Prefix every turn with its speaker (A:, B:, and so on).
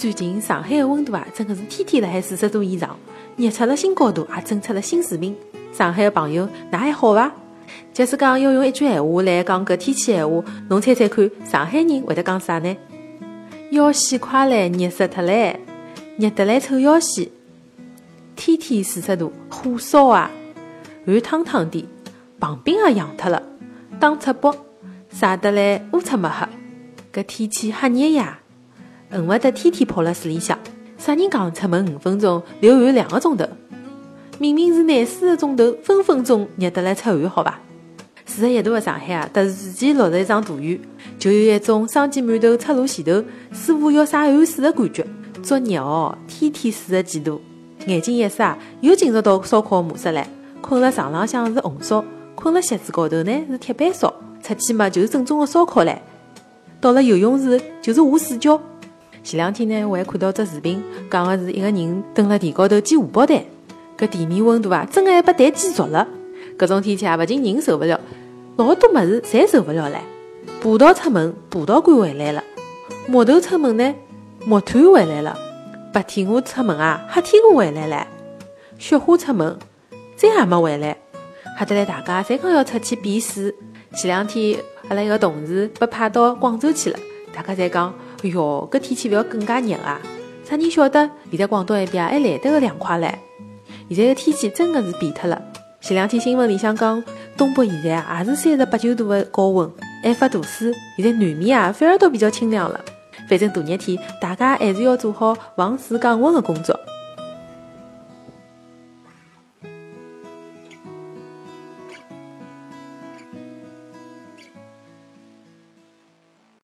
A: 最近上海的温度啊，真的是天天辣海四十度以上，热出了新高度，也整出了新水平。上海的朋友，㑚还好伐？假使讲要用一句闲话来讲搿天气闲话，侬猜猜看，上海人会得讲啥呢？要死快来，热死脱唻，热得来臭要死！天天四十度，火烧啊，汗烫烫的，棒冰也痒脱了，打赤膊，晒得来乌漆抹黑。搿天气吓热呀，恨勿得天天泡辣水里向。啥人讲出门五分钟流汗两个钟头？明明是廿四个钟头，分分钟热得来出汗，好伐？四十一度的上海啊，突然之间落了一场大雨，就有一种生煎馒头出炉前头，似乎要洒汗水的感觉。作孽哦，天天四十几度，眼睛一眨，又进入到烧烤模式唻。困辣床浪向是红烧，困辣席子高头呢是铁板烧，出去嘛就是正宗的烧烤唻。到了游泳池就是下水饺。前两天呢，我还看到只视频，讲的是一个人蹲辣地高头煎荷包蛋。搿地面温度啊，真个还把蛋煎熟了。搿种天气啊，勿仅人受勿了，老多物事侪受勿了唻。葡萄出门，葡萄干回来了；木头出门呢，木炭回来了；白天鹅出门啊，黑天鹅回来了；雪花出门，再也没回来。吓得来大家侪讲要出去避暑。前两天，阿拉一个同事被派到广州去了，大家侪讲：“哎哟，搿天气勿要更加热啊！”啥人晓得，现在广东埃边还来得个凉快嘞。现在的天气真的是变脱了。前两天新闻里向讲，东北现在也是三十八九度的高温，还发大水。现在南面啊反而都比较清凉了。反正大热天，大家还是要做好防暑降温的工作。